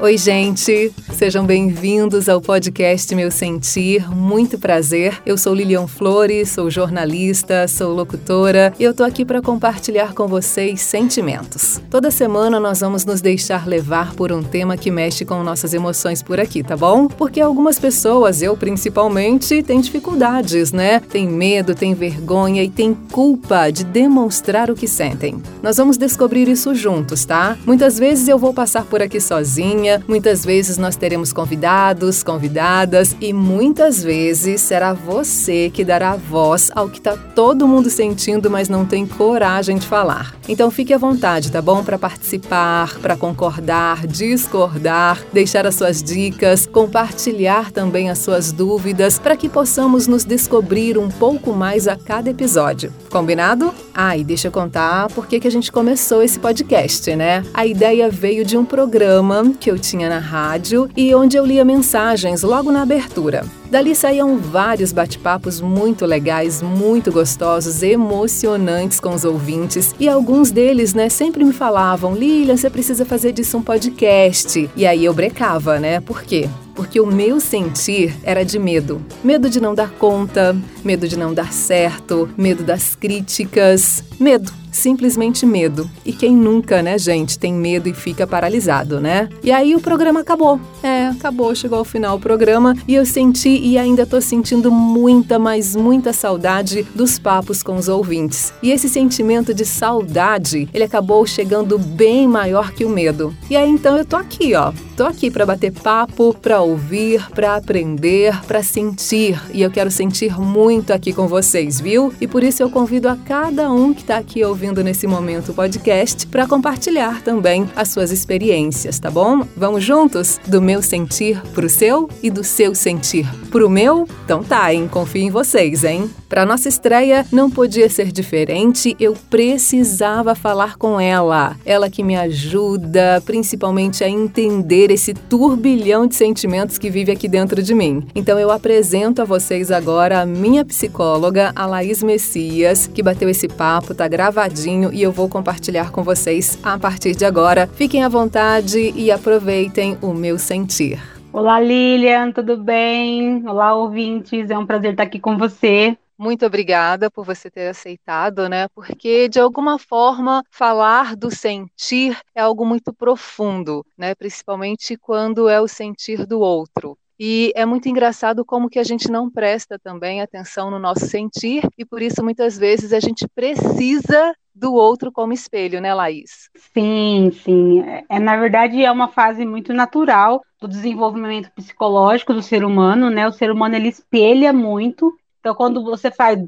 Oi, gente! Sejam bem-vindos ao podcast Meu Sentir. Muito prazer. Eu sou Lilian Flores, sou jornalista, sou locutora e eu tô aqui para compartilhar com vocês sentimentos. Toda semana nós vamos nos deixar levar por um tema que mexe com nossas emoções por aqui, tá bom? Porque algumas pessoas, eu principalmente, têm dificuldades, né? Tem medo, tem vergonha e tem culpa de demonstrar o que sentem. Nós vamos descobrir isso juntos, tá? Muitas vezes eu vou passar por aqui sozinha muitas vezes nós teremos convidados, convidadas e muitas vezes será você que dará voz ao que está todo mundo sentindo, mas não tem coragem de falar. Então fique à vontade, tá bom? Para participar, para concordar, discordar, deixar as suas dicas, compartilhar também as suas dúvidas, para que possamos nos descobrir um pouco mais a cada episódio. Combinado? Ah, e deixa eu contar por que a gente começou esse podcast, né? A ideia veio de um programa que eu tinha na rádio e onde eu lia mensagens logo na abertura. Dali saíam vários bate-papos muito legais, muito gostosos, emocionantes com os ouvintes. E alguns deles, né, sempre me falavam: Lilian, você precisa fazer disso um podcast. E aí eu brecava, né? Por quê? Porque o meu sentir era de medo. Medo de não dar conta, medo de não dar certo, medo das críticas, medo simplesmente medo. E quem nunca, né, gente, tem medo e fica paralisado, né? E aí o programa acabou. É, acabou, chegou ao final o programa e eu senti e ainda tô sentindo muita, mas muita saudade dos papos com os ouvintes. E esse sentimento de saudade, ele acabou chegando bem maior que o medo. E aí então eu tô aqui, ó. Tô aqui para bater papo, para ouvir, para aprender, para sentir. E eu quero sentir muito aqui com vocês, viu? E por isso eu convido a cada um que tá aqui ouvindo nesse momento o podcast para compartilhar também as suas experiências, tá bom? Vamos juntos? Do meu sentir pro seu e do seu sentir pro meu? Então tá, hein? Confio em vocês, hein? Para nossa estreia não podia ser diferente, eu precisava falar com ela. Ela que me ajuda principalmente a entender esse turbilhão de sentimentos que vive aqui dentro de mim. Então eu apresento a vocês agora a minha psicóloga, a Laís Messias, que bateu esse papo, tá gravadinho e eu vou compartilhar com vocês a partir de agora. Fiquem à vontade e aproveitem o meu sentir. Olá, Lilian, tudo bem? Olá, ouvintes, é um prazer estar aqui com você. Muito obrigada por você ter aceitado, né? Porque de alguma forma falar do sentir é algo muito profundo, né? Principalmente quando é o sentir do outro. E é muito engraçado como que a gente não presta também atenção no nosso sentir e por isso muitas vezes a gente precisa do outro como espelho, né, Laís? Sim, sim. É, na verdade, é uma fase muito natural do desenvolvimento psicológico do ser humano, né? O ser humano ele espelha muito então, quando você faz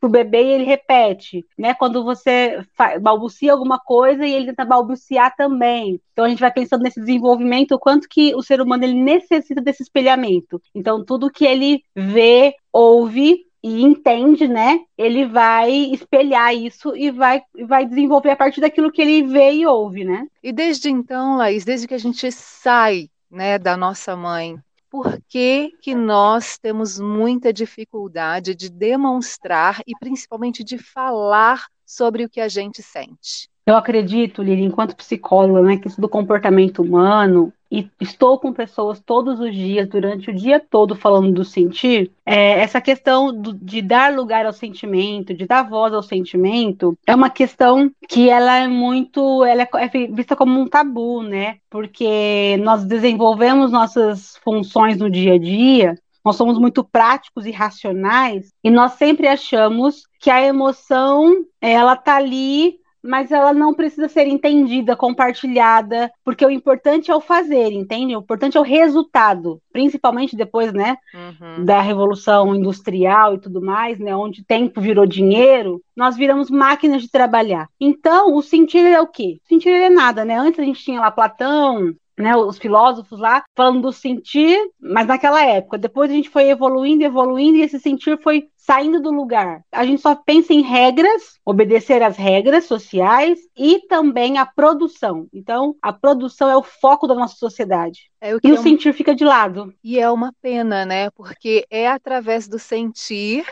pro bebê ele repete, né? Quando você balbucia alguma coisa e ele tenta balbuciar também. Então a gente vai pensando nesse desenvolvimento, o quanto que o ser humano ele necessita desse espelhamento. Então tudo que ele vê, ouve e entende, né? Ele vai espelhar isso e vai, vai desenvolver a partir daquilo que ele vê e ouve, né? E desde então, Laís, desde que a gente sai né, da nossa mãe por que, que nós temos muita dificuldade de demonstrar e principalmente de falar sobre o que a gente sente. Eu acredito, Lili, enquanto psicóloga, né, que estudo comportamento humano e estou com pessoas todos os dias, durante o dia todo, falando do sentir, é, essa questão do, de dar lugar ao sentimento, de dar voz ao sentimento, é uma questão que ela é muito, ela é, é vista como um tabu, né? Porque nós desenvolvemos nossas funções no dia a dia nós somos muito práticos e racionais e nós sempre achamos que a emoção ela tá ali mas ela não precisa ser entendida, compartilhada, porque o importante é o fazer, entende? O importante é o resultado, principalmente depois, né, uhum. da revolução industrial e tudo mais, né, onde tempo virou dinheiro, nós viramos máquinas de trabalhar. Então, o sentir é o quê? O sentir é nada, né? Antes a gente tinha lá Platão, né, os filósofos lá falando do sentir, mas naquela época. Depois a gente foi evoluindo, evoluindo, e esse sentir foi saindo do lugar. A gente só pensa em regras, obedecer às regras sociais e também a produção. Então, a produção é o foco da nossa sociedade. É o e o é sentir fica de lado. E é uma pena, né? Porque é através do sentir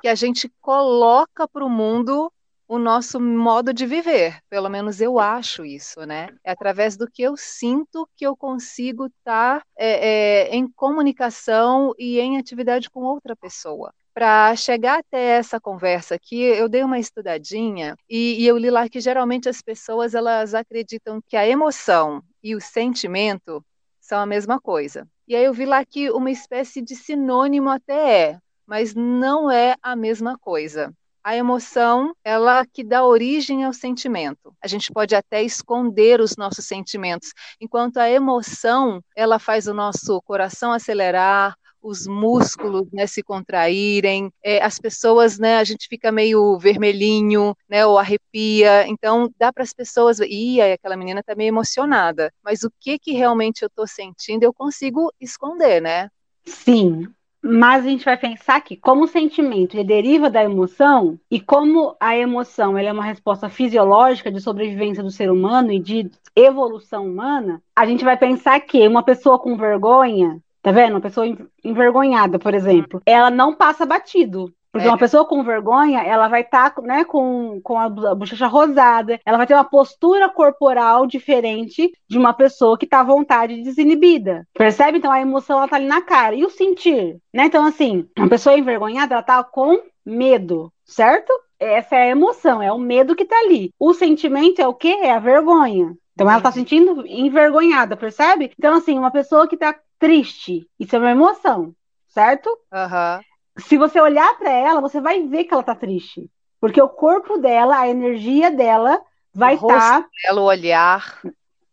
que a gente coloca para o mundo o nosso modo de viver. Pelo menos eu acho isso, né? É através do que eu sinto que eu consigo estar tá, é, é, em comunicação e em atividade com outra pessoa para chegar até essa conversa aqui, eu dei uma estudadinha e, e, eu li lá que geralmente as pessoas elas acreditam que a emoção e o sentimento são a mesma coisa. E aí eu vi lá que uma espécie de sinônimo até é, mas não é a mesma coisa. A emoção, ela que dá origem ao sentimento. A gente pode até esconder os nossos sentimentos, enquanto a emoção, ela faz o nosso coração acelerar, os músculos né, se contraírem, é, as pessoas, né, a gente fica meio vermelhinho, né, ou arrepia. Então, dá para as pessoas, e aquela menina está meio emocionada, mas o que que realmente eu estou sentindo, eu consigo esconder, né? Sim, mas a gente vai pensar que, como o sentimento ele deriva da emoção, e como a emoção ela é uma resposta fisiológica de sobrevivência do ser humano e de evolução humana, a gente vai pensar que uma pessoa com vergonha, tá vendo? Uma pessoa envergonhada, por exemplo, ela não passa batido. Porque é. uma pessoa com vergonha, ela vai estar tá, né, com, com a bochecha rosada, ela vai ter uma postura corporal diferente de uma pessoa que está à vontade desinibida. Percebe? Então a emoção ela tá ali na cara. E o sentir? Né? Então, assim, uma pessoa envergonhada, ela tá com medo, certo? Essa é a emoção, é o medo que tá ali. O sentimento é o quê? É a vergonha. Então ela tá sentindo envergonhada, percebe? Então, assim, uma pessoa que tá triste, isso é uma emoção, certo? Aham. Uhum se você olhar para ela, você vai ver que ela tá triste. Porque o corpo dela, a energia dela vai estar. Tá, o olhar.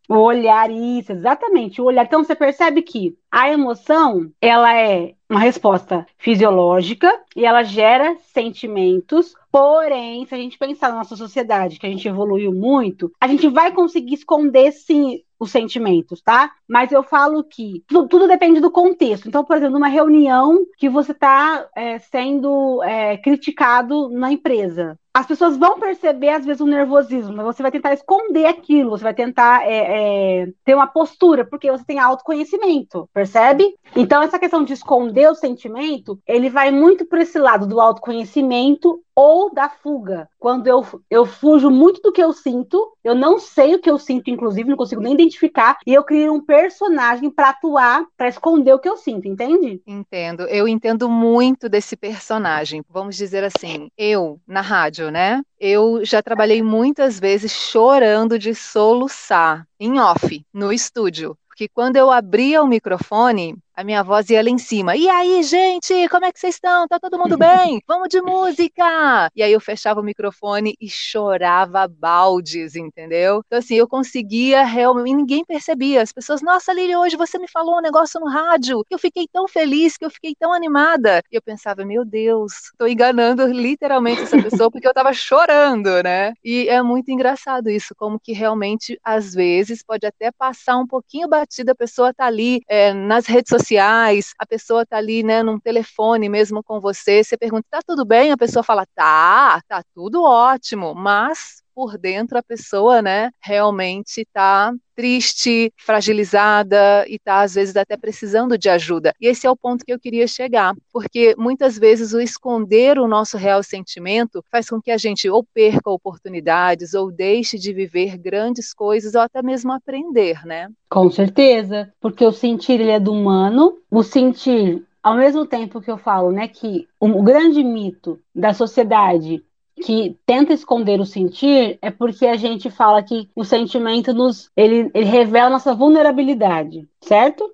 O olhar, isso, exatamente. O olhar. Então você percebe que a emoção, ela é uma resposta fisiológica e ela gera sentimentos. Porém, se a gente pensar na nossa sociedade, que a gente evoluiu muito, a gente vai conseguir esconder sim os sentimentos, tá? Mas eu falo que tudo, tudo depende do contexto. Então, por exemplo, numa reunião que você está é, sendo é, criticado na empresa, as pessoas vão perceber, às vezes, o nervosismo, mas você vai tentar esconder aquilo, você vai tentar é, é, ter uma postura, porque você tem autoconhecimento, percebe? Então, essa questão de esconder o sentimento, ele vai muito para esse lado do autoconhecimento ou da fuga. Quando eu, eu fujo muito do que eu sinto, eu não sei o que eu sinto, inclusive, não consigo nem identificar, e eu crio um personagem para atuar, para esconder o que eu sinto, entende? Entendo. Eu entendo muito desse personagem. Vamos dizer assim, eu, na rádio, né? Eu já trabalhei muitas vezes chorando de soluçar, em off, no estúdio. Porque quando eu abria o microfone, a minha voz ia lá em cima. E aí, gente, como é que vocês estão? Tá todo mundo bem? Vamos de música! E aí eu fechava o microfone e chorava baldes, entendeu? Então, assim, eu conseguia realmente, ninguém percebia. As pessoas, nossa, Lili, hoje você me falou um negócio no rádio. Eu fiquei tão feliz, que eu fiquei tão animada. E eu pensava, meu Deus, tô enganando literalmente essa pessoa porque eu tava chorando, né? E é muito engraçado isso, como que realmente, às vezes, pode até passar um pouquinho batida, a pessoa tá ali é, nas redes sociais sociais, a pessoa tá ali, né, num telefone mesmo com você, você pergunta, tá tudo bem? A pessoa fala, tá, tá tudo ótimo, mas por dentro a pessoa, né, realmente está triste, fragilizada e está às vezes até precisando de ajuda. E esse é o ponto que eu queria chegar, porque muitas vezes o esconder o nosso real sentimento faz com que a gente ou perca oportunidades ou deixe de viver grandes coisas ou até mesmo aprender, né? Com certeza, porque o sentir ele é do humano, o sentir ao mesmo tempo que eu falo, né, que o grande mito da sociedade que tenta esconder o sentir é porque a gente fala que o sentimento nos ele, ele revela nossa vulnerabilidade, certo?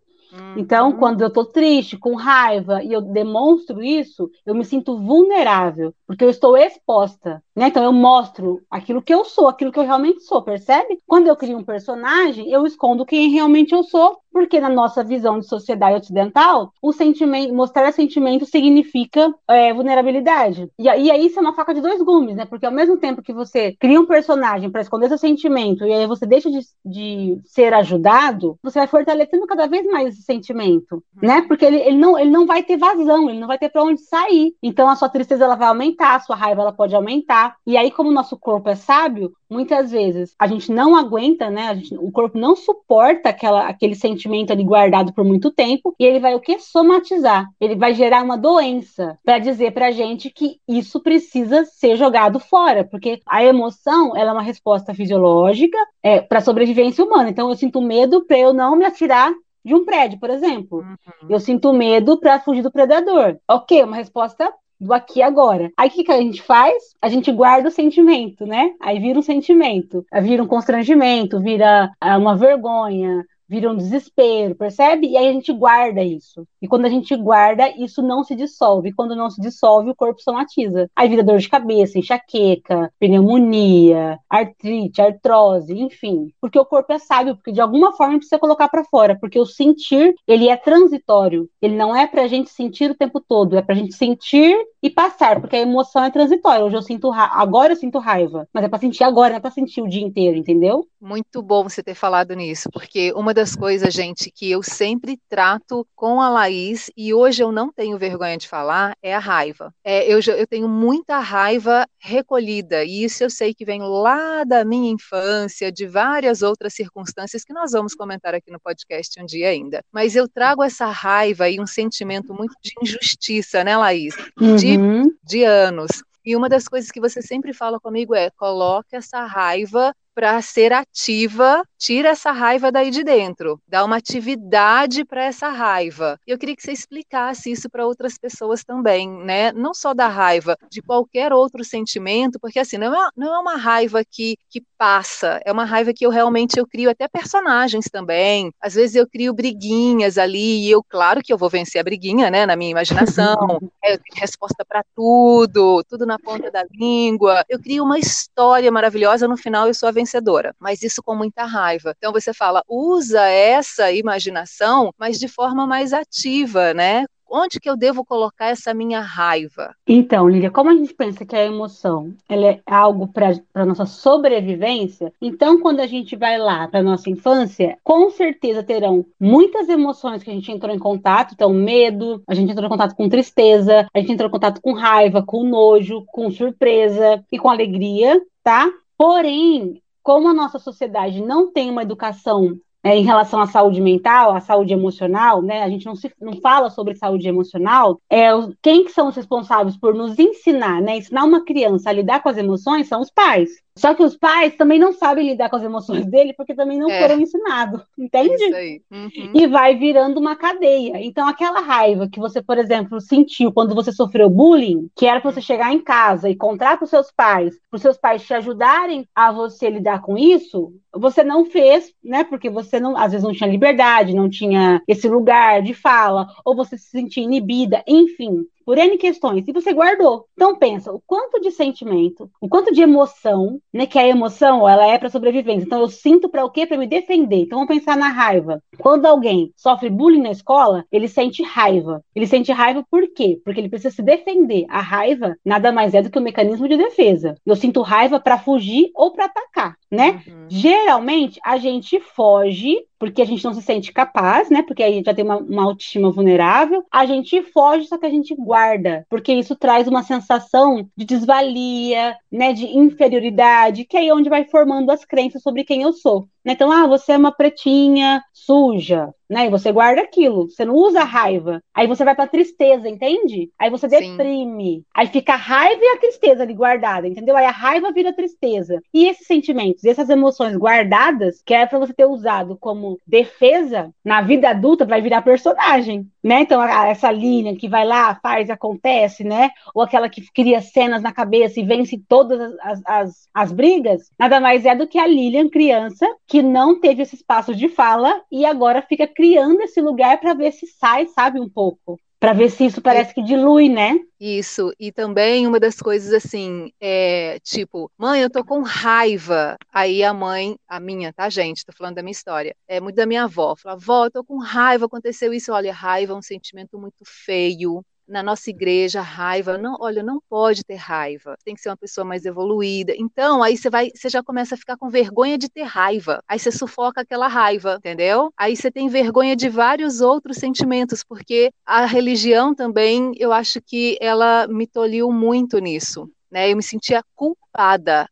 Então, uhum. quando eu tô triste, com raiva, e eu demonstro isso, eu me sinto vulnerável, porque eu estou exposta, né? Então, eu mostro aquilo que eu sou, aquilo que eu realmente sou, percebe? Quando eu crio um personagem, eu escondo quem realmente eu sou, porque na nossa visão de sociedade ocidental, o sentimento, mostrar sentimento significa é, vulnerabilidade. E, e aí isso é uma faca de dois gumes, né? Porque ao mesmo tempo que você cria um personagem para esconder seu sentimento e aí você deixa de, de ser ajudado, você vai fortalecendo cada vez mais esse sentimento, uhum. né? Porque ele, ele, não, ele não vai ter vazão, ele não vai ter para onde sair. Então a sua tristeza ela vai aumentar, a sua raiva ela pode aumentar, chorar. E aí, como o nosso corpo é sábio, muitas vezes a gente não aguenta, né? Gente, o corpo não suporta aquela, aquele sentimento ali guardado por muito tempo e ele vai o que? Somatizar. Ele vai gerar uma doença para dizer pra gente que isso precisa ser jogado fora, porque a emoção ela é uma resposta fisiológica é, para sobrevivência humana. Então eu sinto medo para eu não me atirar de um prédio, por exemplo. Uhum. Eu sinto medo para fugir do predador. Ok, uma resposta do aqui e agora. Aí o que, que a gente faz? A gente guarda o sentimento, né? Aí vira um sentimento, vira um constrangimento, vira ah, uma vergonha, vira um desespero, percebe? E aí a gente guarda isso. E quando a gente guarda, isso não se dissolve. E quando não se dissolve, o corpo somatiza. Aí vira dor de cabeça, enxaqueca, pneumonia, artrite, artrose, enfim. Porque o corpo é sábio, porque de alguma forma precisa colocar para fora, porque o sentir, ele é transitório. Ele não é pra gente sentir o tempo todo, é pra gente sentir e passar, porque a emoção é transitória. Hoje eu sinto ra... agora eu sinto raiva, mas é para sentir agora, não é para sentir o dia inteiro, entendeu? Muito bom você ter falado nisso, porque uma das coisas, gente, que eu sempre trato com a Laís e hoje eu não tenho vergonha de falar é a raiva. É, eu, eu tenho muita raiva recolhida e isso eu sei que vem lá da minha infância, de várias outras circunstâncias que nós vamos comentar aqui no podcast um dia ainda. Mas eu trago essa raiva e um sentimento muito de injustiça, né, Laís? De uhum. de anos. E uma das coisas que você sempre fala comigo é: coloque essa raiva para ser ativa, tira essa raiva daí de dentro, dá uma atividade para essa raiva. Eu queria que você explicasse isso para outras pessoas também, né? Não só da raiva, de qualquer outro sentimento, porque assim, não é, não é uma raiva que, que passa, é uma raiva que eu realmente eu crio até personagens também. Às vezes eu crio briguinhas ali e eu, claro que eu vou vencer a briguinha, né, na minha imaginação. eu tenho resposta para tudo, tudo na ponta da língua. Eu crio uma história maravilhosa, no final eu sou a vencedora, mas isso com muita raiva. Então você fala, usa essa imaginação, mas de forma mais ativa, né? Onde que eu devo colocar essa minha raiva? Então, Lília, como a gente pensa que a emoção ela é algo para nossa sobrevivência, então quando a gente vai lá para nossa infância, com certeza terão muitas emoções que a gente entrou em contato, então medo, a gente entrou em contato com tristeza, a gente entrou em contato com raiva, com nojo, com surpresa e com alegria, tá? Porém, como a nossa sociedade não tem uma educação é, em relação à saúde mental, à saúde emocional, né? A gente não, se, não fala sobre saúde emocional. É, quem que são os responsáveis por nos ensinar, né? Ensinar uma criança a lidar com as emoções são os pais. Só que os pais também não sabem lidar com as emoções dele porque também não é. foram ensinados, entende? Isso aí. Uhum. E vai virando uma cadeia. Então, aquela raiva que você, por exemplo, sentiu quando você sofreu bullying, que era para você chegar em casa e contar para os seus pais, para os seus pais te ajudarem a você lidar com isso, você não fez, né? Porque você não, às vezes não tinha liberdade, não tinha esse lugar de fala, ou você se sentia inibida, enfim por N questões, e você guardou. Então pensa, o quanto de sentimento, o quanto de emoção, né, que a emoção, ela é para sobrevivência. Então eu sinto para o quê? Para me defender. Então vamos pensar na raiva. Quando alguém sofre bullying na escola, ele sente raiva. Ele sente raiva por quê? Porque ele precisa se defender. A raiva nada mais é do que um mecanismo de defesa. Eu sinto raiva para fugir ou para atacar, né? Uhum. Geralmente a gente foge porque a gente não se sente capaz, né? Porque aí já tem uma, uma, autoestima vulnerável. A gente foge, só que a gente guarda, porque isso traz uma sensação de desvalia, né? De inferioridade, que é aí é onde vai formando as crenças sobre quem eu sou. Né? Então, ah, você é uma pretinha suja, né? E você guarda aquilo, você não usa raiva. Aí você vai pra tristeza, entende? Aí você deprime. Sim. Aí fica a raiva e a tristeza ali guardada, entendeu? Aí a raiva vira tristeza. E esses sentimentos, essas emoções guardadas, que é para você ter usado como defesa, na vida adulta vai virar personagem, né? Então, a, essa linha que vai lá, faz, acontece, né? Ou aquela que cria cenas na cabeça e vence todas as, as, as brigas, nada mais é do que a Lilian, criança, que não teve esse espaço de fala e agora fica criando esse lugar para ver se sai, sabe, um pouco. Para ver se isso parece que dilui, né? Isso, e também uma das coisas assim, é tipo, mãe, eu tô com raiva. Aí a mãe, a minha, tá, gente? Tô falando da minha história. É muito da minha avó. Fala, avó, eu tô com raiva, aconteceu isso. Olha, raiva é um sentimento muito feio na nossa igreja, raiva, não, olha, não pode ter raiva, tem que ser uma pessoa mais evoluída. Então, aí você vai, você já começa a ficar com vergonha de ter raiva. Aí você sufoca aquela raiva, entendeu? Aí você tem vergonha de vários outros sentimentos, porque a religião também, eu acho que ela me tolhiu muito nisso né? Eu me sentia culpada,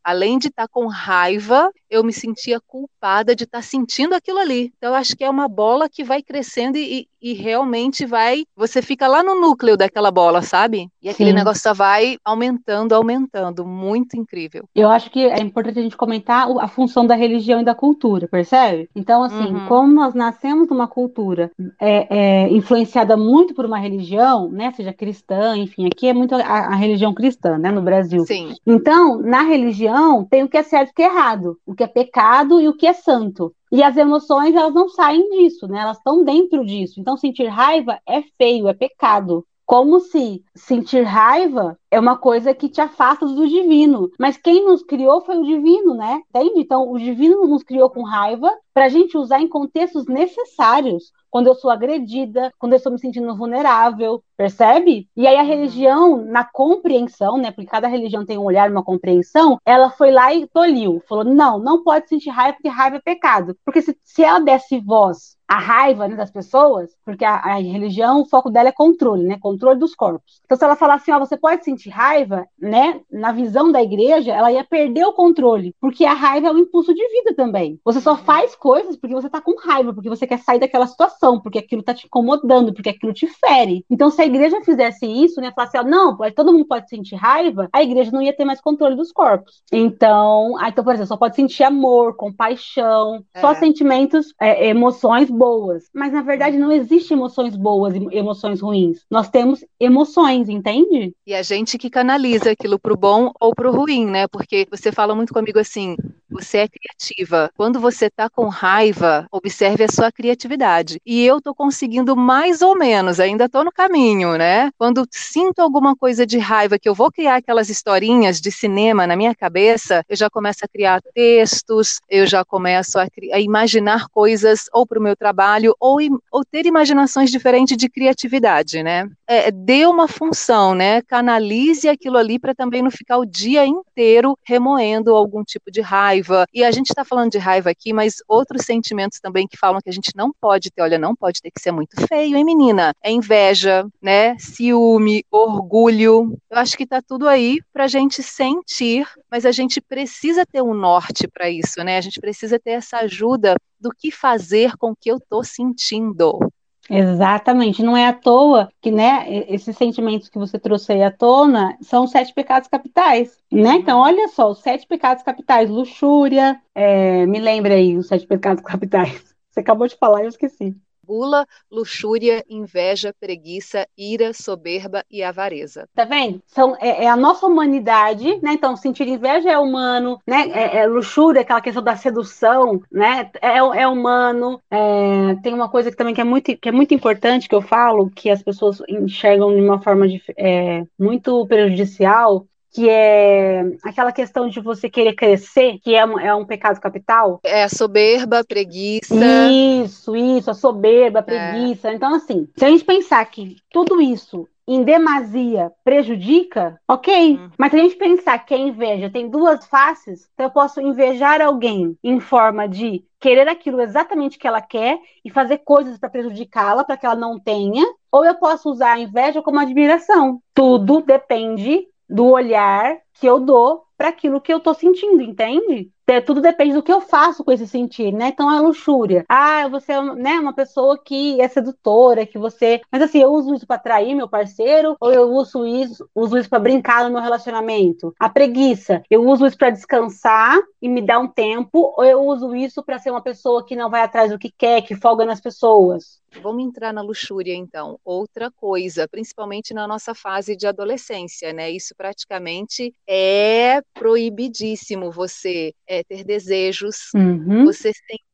além de estar tá com raiva, eu me sentia culpada de estar tá sentindo aquilo ali. Então, eu acho que é uma bola que vai crescendo e, e realmente vai. Você fica lá no núcleo daquela bola, sabe? E aquele Sim. negócio só vai aumentando, aumentando. Muito incrível. Eu acho que é importante a gente comentar a função da religião e da cultura, percebe? Então, assim, uhum. como nós nascemos numa cultura é, é, influenciada muito por uma religião, né? Seja cristã, enfim, aqui é muito a, a, religião cristã, né? No Brasil. Sim. Então, na religião, tem o que é certo e o que é errado, o que é pecado e o que é santo. E as emoções, elas não saem disso, né? Elas estão dentro disso. Então, sentir raiva é feio, é pecado. Como se sentir raiva é uma coisa que te afasta do divino. Mas quem nos criou foi o divino, né? Entende? Então, o divino nos criou com raiva para a gente usar em contextos necessários quando eu sou agredida, quando eu estou me sentindo vulnerável, percebe? E aí a uhum. religião, na compreensão, né? Porque cada religião tem um olhar, uma compreensão, ela foi lá e toliu, falou: não, não pode sentir raiva, porque raiva é pecado. Porque se, se ela desse voz a raiva né, das pessoas, porque a, a, religião, o foco dela é controle, né? Controle dos corpos. Então, se ela falar assim, ó, você pode sentir raiva, né? Na visão da igreja, ela ia perder o controle, porque a raiva é um impulso de vida também. Você só uhum. faz coisas porque você tá com raiva, porque você quer sair daquela situação, porque aquilo tá te incomodando, porque aquilo te fere. Então, se a igreja fizesse isso, né? Falasse, ó, não, todo mundo pode sentir raiva, a igreja não ia ter mais controle dos corpos. Então, aí, então por exemplo, só pode sentir amor, compaixão, é. só sentimentos, é, emoções boas. Mas na verdade não existe emoções boas e emoções ruins. Nós temos emoções, entende? E a gente que canaliza aquilo pro bom ou pro ruim, né? Porque você fala muito comigo assim, você é criativa. Quando você tá com raiva, observe a sua criatividade. E eu tô conseguindo mais ou menos, ainda tô no caminho, né? Quando sinto alguma coisa de raiva que eu vou criar aquelas historinhas de cinema na minha cabeça, eu já começo a criar textos, eu já começo a, a imaginar coisas ou para o meu trabalho ou, ou ter imaginações diferentes de criatividade, né? É, dê uma função, né? Canalize aquilo ali para também não ficar o dia inteiro remoendo algum tipo de raiva. E a gente está falando de raiva aqui, mas outros sentimentos também que falam que a gente não pode ter, olha, não pode ter que ser muito feio, hein, menina? É inveja, né? Ciúme, orgulho. Eu acho que está tudo aí para a gente sentir, mas a gente precisa ter um norte para isso, né? A gente precisa ter essa ajuda do que fazer com o que eu estou sentindo. Exatamente, não é à toa que, né, esses sentimentos que você trouxe aí à tona são os sete pecados capitais, né? Então, uhum. olha só, os sete pecados capitais, luxúria, é, me lembra aí os sete pecados capitais. Você acabou de falar e eu esqueci gula, luxúria, inveja, preguiça, ira, soberba e avareza. Tá vendo? São, é, é a nossa humanidade, né? Então, sentir inveja é humano, né? É, é luxúria, aquela questão da sedução, né? É, é humano. É, tem uma coisa que também que é, muito, que é muito importante que eu falo, que as pessoas enxergam de uma forma de, é, muito prejudicial, que é aquela questão de você querer crescer, que é um, é um pecado capital. É a soberba, a preguiça. Isso, isso, a soberba, a é. preguiça. É. Então, assim, se a gente pensar que tudo isso em demasia prejudica, ok. Uhum. Mas se a gente pensar que a inveja tem duas faces, então eu posso invejar alguém em forma de querer aquilo exatamente que ela quer e fazer coisas para prejudicá-la, para que ela não tenha, ou eu posso usar a inveja como admiração. Tudo depende do olhar que eu dou para aquilo que eu estou sentindo, entende? tudo depende do que eu faço com esse sentir, né? Então a luxúria. Ah, você é né, uma pessoa que é sedutora, que você. Mas assim, eu uso isso para atrair meu parceiro ou eu uso isso, uso isso para brincar no meu relacionamento? A preguiça. Eu uso isso para descansar e me dar um tempo ou eu uso isso para ser uma pessoa que não vai atrás do que quer, que folga nas pessoas? Vamos entrar na luxúria, então. Outra coisa, principalmente na nossa fase de adolescência, né? Isso praticamente é proibidíssimo. Você é, ter desejos, uhum. você sentir,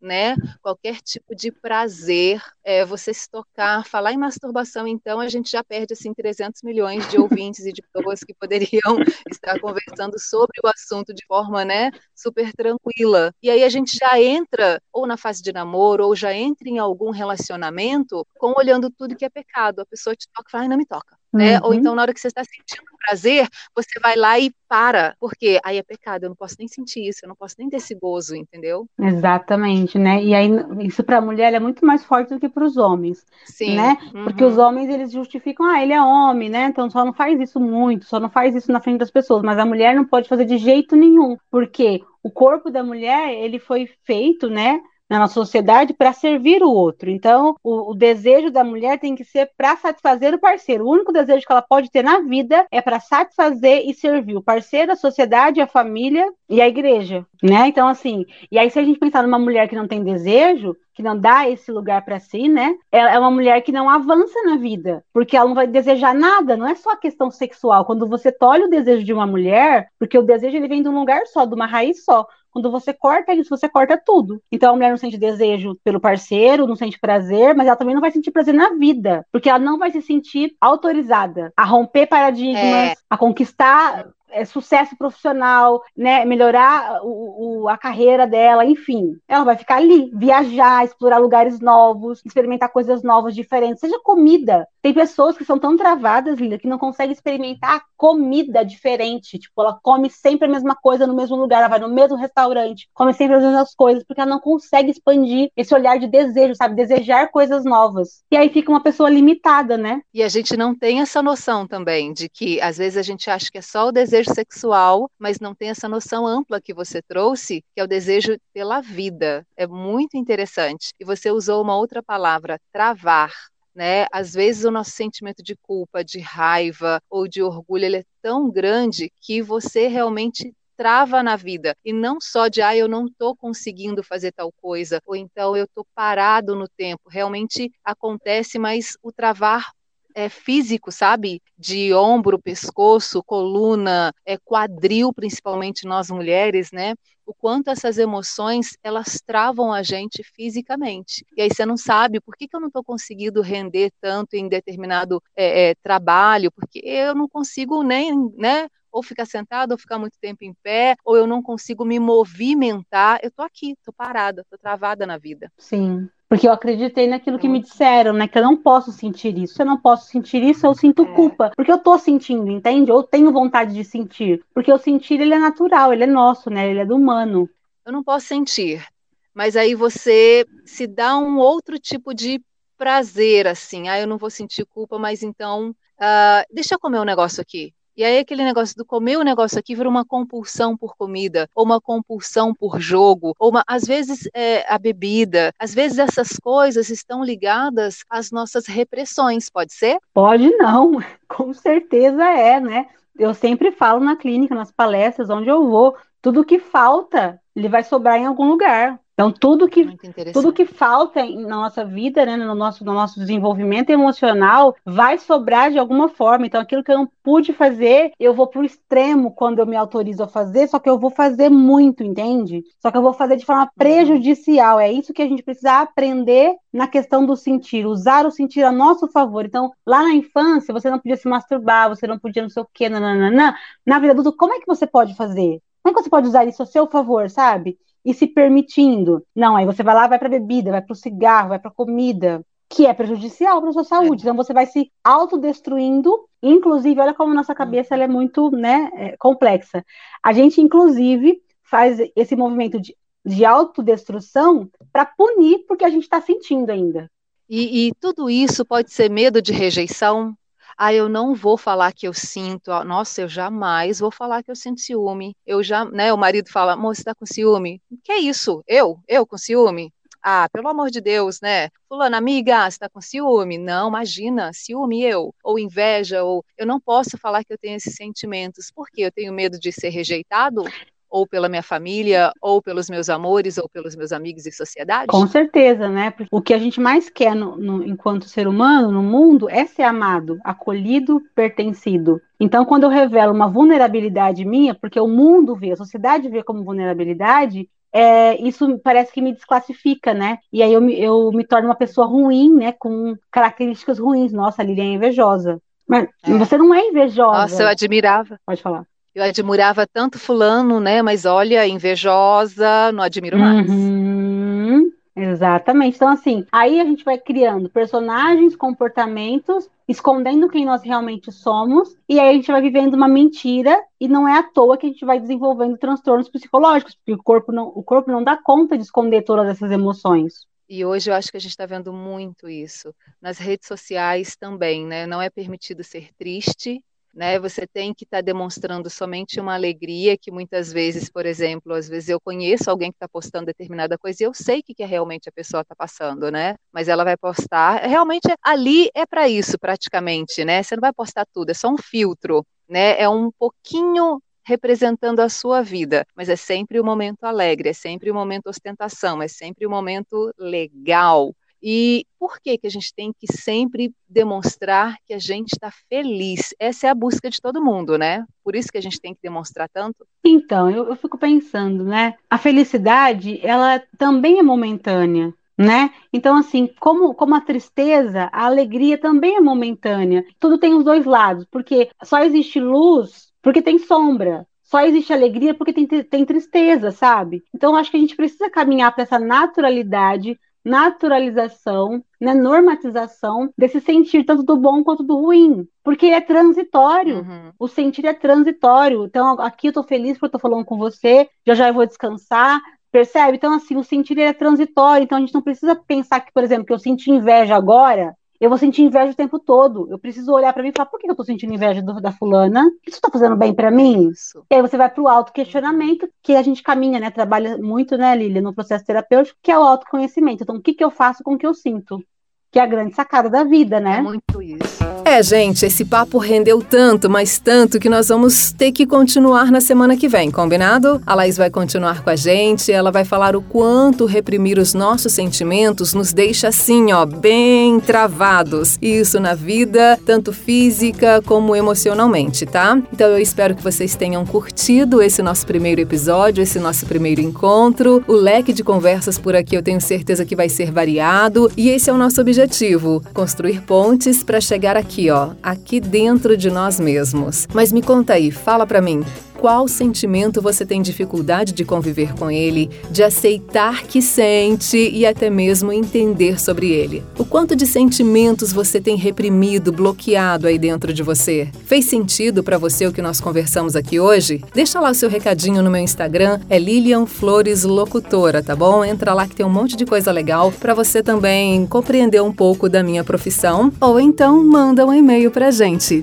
né? Qualquer tipo de prazer, é, você se tocar, falar em masturbação, então a gente já perde assim 300 milhões de ouvintes e de pessoas que poderiam estar conversando sobre o assunto de forma, né, super tranquila. E aí a gente já entra ou na fase de namoro ou já entra em algum relacionamento com olhando tudo que é pecado. A pessoa te toca e fala, não me toca né? Ou então, na hora que você está sentindo prazer, você vai lá e para, porque aí é pecado, eu não posso nem sentir isso, eu não posso nem ter esse gozo, entendeu? Exatamente, né? E aí isso para a mulher é muito mais forte do que para os homens, Sim. né? Uhum. Porque os homens eles justificam, ah, ele é homem, né? Então só não faz isso muito, só não faz isso na frente das pessoas, mas a mulher não pode fazer de jeito nenhum, porque o corpo da mulher, ele foi feito, né, na nossa sociedade para servir o outro. Então, o, o, desejo da mulher tem que ser para satisfazer o parceiro. O único desejo que ela pode ter na vida é para satisfazer e servir o parceiro, a sociedade, a família e a igreja, né? Então, assim, e aí se a gente pensar numa mulher que não tem desejo, que não dá esse lugar para si, né? Ela é uma mulher que não avança na vida, porque ela não vai desejar nada, não é só a questão sexual. Quando você tolhe o desejo de uma mulher, porque o desejo ele vem de um lugar só, de uma raiz só. Quando você corta isso, você corta tudo. Então a mulher não sente desejo pelo parceiro, não sente prazer, mas ela também não vai sentir prazer na vida, porque ela não vai se sentir autorizada a romper paradigmas, é. a conquistar é, sucesso profissional, né, melhorar o, o, a carreira dela, enfim. Ela vai ficar ali, viajar, explorar lugares novos, experimentar coisas novas, diferentes, seja comida. Tem pessoas que são tão travadas, Linda, que não conseguem experimentar comida diferente. Tipo, ela come sempre a mesma coisa no mesmo lugar, ela vai no mesmo restaurante, come sempre as mesmas coisas, porque ela não consegue expandir esse olhar de desejo, sabe? Desejar coisas novas. E aí fica uma pessoa limitada, né? E a gente não tem essa noção também de que às vezes a gente acha que é só o desejo sexual, mas não tem essa noção ampla que você trouxe, que é o desejo pela vida. É muito interessante. E você usou uma outra palavra, travar. Né? Às vezes o nosso sentimento de culpa, de raiva ou de orgulho, ele é tão grande que você realmente trava na vida e não só de ah eu não estou conseguindo fazer tal coisa ou então eu estou parado no tempo realmente acontece mas o travar é, físico, sabe? De ombro, pescoço, coluna, é, quadril, principalmente nós mulheres, né? O quanto essas emoções elas travam a gente fisicamente. E aí você não sabe por que, que eu não estou conseguindo render tanto em determinado é, é, trabalho, porque eu não consigo nem, né? ou ficar sentado, ou ficar muito tempo em pé, ou eu não consigo me movimentar. Eu tô aqui, tô parada, tô travada na vida. Sim. Porque eu acreditei naquilo que me disseram, né? Que eu não posso sentir isso. Se eu não posso sentir isso, eu sinto é. culpa. Porque eu tô sentindo, entende? Eu tenho vontade de sentir. Porque o sentir, ele é natural, ele é nosso, né? Ele é do humano. Eu não posso sentir. Mas aí você se dá um outro tipo de prazer, assim. Ah, eu não vou sentir culpa, mas então. Uh, deixa eu comer um negócio aqui. E aí aquele negócio do comer o negócio aqui vira uma compulsão por comida, ou uma compulsão por jogo, ou uma, às vezes é, a bebida. Às vezes essas coisas estão ligadas às nossas repressões, pode ser? Pode não, com certeza é, né? Eu sempre falo na clínica, nas palestras, onde eu vou, tudo que falta, ele vai sobrar em algum lugar. Então, tudo que, tudo que falta na nossa vida, né, no, nosso, no nosso desenvolvimento emocional, vai sobrar de alguma forma. Então, aquilo que eu não pude fazer, eu vou para o extremo quando eu me autorizo a fazer, só que eu vou fazer muito, entende? Só que eu vou fazer de forma uhum. prejudicial. É isso que a gente precisa aprender na questão do sentir, usar o sentir a nosso favor. Então, lá na infância, você não podia se masturbar, você não podia não sei o quê, nananana. Na vida adulta, como é que você pode fazer? Como é que você pode usar isso a seu favor, sabe? E se permitindo. Não, aí você vai lá, vai para bebida, vai para o cigarro, vai para comida, que é prejudicial para sua saúde. É. Então você vai se autodestruindo. Inclusive, olha como nossa cabeça ela é muito né, é, complexa. A gente, inclusive, faz esse movimento de, de autodestrução para punir porque a gente está sentindo ainda. E, e, tudo isso pode ser medo de rejeição, ah, eu não vou falar que eu sinto, nossa, eu jamais vou falar que eu sinto ciúme. Eu já, né, o marido fala, moça, você tá com ciúme? Que é isso? Eu? Eu com ciúme? Ah, pelo amor de Deus, né? Fulana, amiga, você tá com ciúme? Não, imagina, ciúme eu. Ou inveja, ou eu não posso falar que eu tenho esses sentimentos. Por quê? Eu tenho medo de ser rejeitado? Ou pela minha família, ou pelos meus amores, ou pelos meus amigos e sociedade? Com certeza, né? Porque o que a gente mais quer no, no, enquanto ser humano, no mundo, é ser amado, acolhido, pertencido. Então, quando eu revelo uma vulnerabilidade minha, porque o mundo vê, a sociedade vê como vulnerabilidade, é, isso parece que me desclassifica, né? E aí eu, eu me torno uma pessoa ruim, né? Com características ruins. Nossa, a Lilian é invejosa. Mas é. você não é invejosa. Nossa, eu admirava. Pode falar eu admirava tanto fulano, né? Mas olha, invejosa, não admiro mais. Uhum. Exatamente. Então, assim, aí a gente vai criando personagens, comportamentos, escondendo quem nós realmente somos, e aí a gente vai vivendo uma mentira, e não é à toa que a gente vai desenvolvendo transtornos psicológicos, porque o corpo não, o corpo não dá conta de esconder todas essas emoções. E hoje eu acho que a gente está vendo muito isso. Nas redes sociais também, né? Não é permitido ser triste, né? Você tem que estar tá demonstrando somente uma alegria que muitas vezes, por exemplo, às vezes eu conheço alguém que está postando determinada coisa e eu sei que, que é realmente a pessoa está passando, né? Mas ela vai postar, realmente ali é para isso praticamente, né? Você não vai postar tudo, é só um filtro, né? É um pouquinho representando a sua vida, mas é sempre o um momento alegre, é sempre o um momento ostentação, é sempre o um momento legal, e por que, que a gente tem que sempre demonstrar que a gente está feliz? Essa é a busca de todo mundo, né? Por isso que a gente tem que demonstrar tanto. Então, eu, eu fico pensando, né? A felicidade, ela também é momentânea né? Então, assim, como, como a tristeza, a alegria também é momentânea. Tudo tem os dois lados, porque só existe luz porque tem sombra. Só existe alegria porque tem, tem tristeza, sabe? Então, acho que a gente precisa caminhar para essa naturalidade naturalização, né, normatização desse sentir tanto do bom quanto do ruim, porque é transitório. Uhum. O sentir é transitório. Então aqui eu tô feliz porque eu tô falando com você, já já eu vou descansar. Percebe? Então, assim, o sentir é transitório. Então, a gente não precisa pensar que, por exemplo, que eu senti inveja agora, eu vou sentir inveja o tempo todo. Eu preciso olhar para mim e falar: por que eu tô sentindo inveja do, da fulana? Isso tá fazendo bem para mim? Isso. E aí você vai pro auto-questionamento, que a gente caminha, né? Trabalha muito, né, Lilia, no processo terapêutico, que é o autoconhecimento. Então, o que, que eu faço com o que eu sinto? Que é a grande sacada da vida, né? É muito isso. É, gente, esse papo rendeu tanto, mas tanto, que nós vamos ter que continuar na semana que vem, combinado? A Laís vai continuar com a gente, ela vai falar o quanto reprimir os nossos sentimentos nos deixa assim, ó, bem travados. Isso na vida, tanto física como emocionalmente, tá? Então eu espero que vocês tenham curtido esse nosso primeiro episódio, esse nosso primeiro encontro. O leque de conversas por aqui eu tenho certeza que vai ser variado e esse é o nosso objetivo: construir pontes para chegar aqui aqui, ó, aqui dentro de nós mesmos. Mas me conta aí, fala para mim, qual sentimento você tem dificuldade de conviver com ele, de aceitar que sente e até mesmo entender sobre ele. O quanto de sentimentos você tem reprimido, bloqueado aí dentro de você? Fez sentido para você o que nós conversamos aqui hoje? Deixa lá o seu recadinho no meu Instagram, é Lilian Flores Locutora, tá bom? Entra lá que tem um monte de coisa legal para você também compreender um pouco da minha profissão. Ou então manda um e-mail pra gente,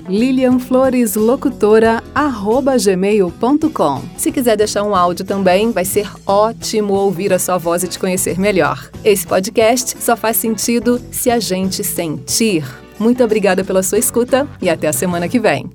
lilianfloreslocutora@gmail se quiser deixar um áudio também, vai ser ótimo ouvir a sua voz e te conhecer melhor. Esse podcast só faz sentido se a gente sentir. Muito obrigada pela sua escuta e até a semana que vem.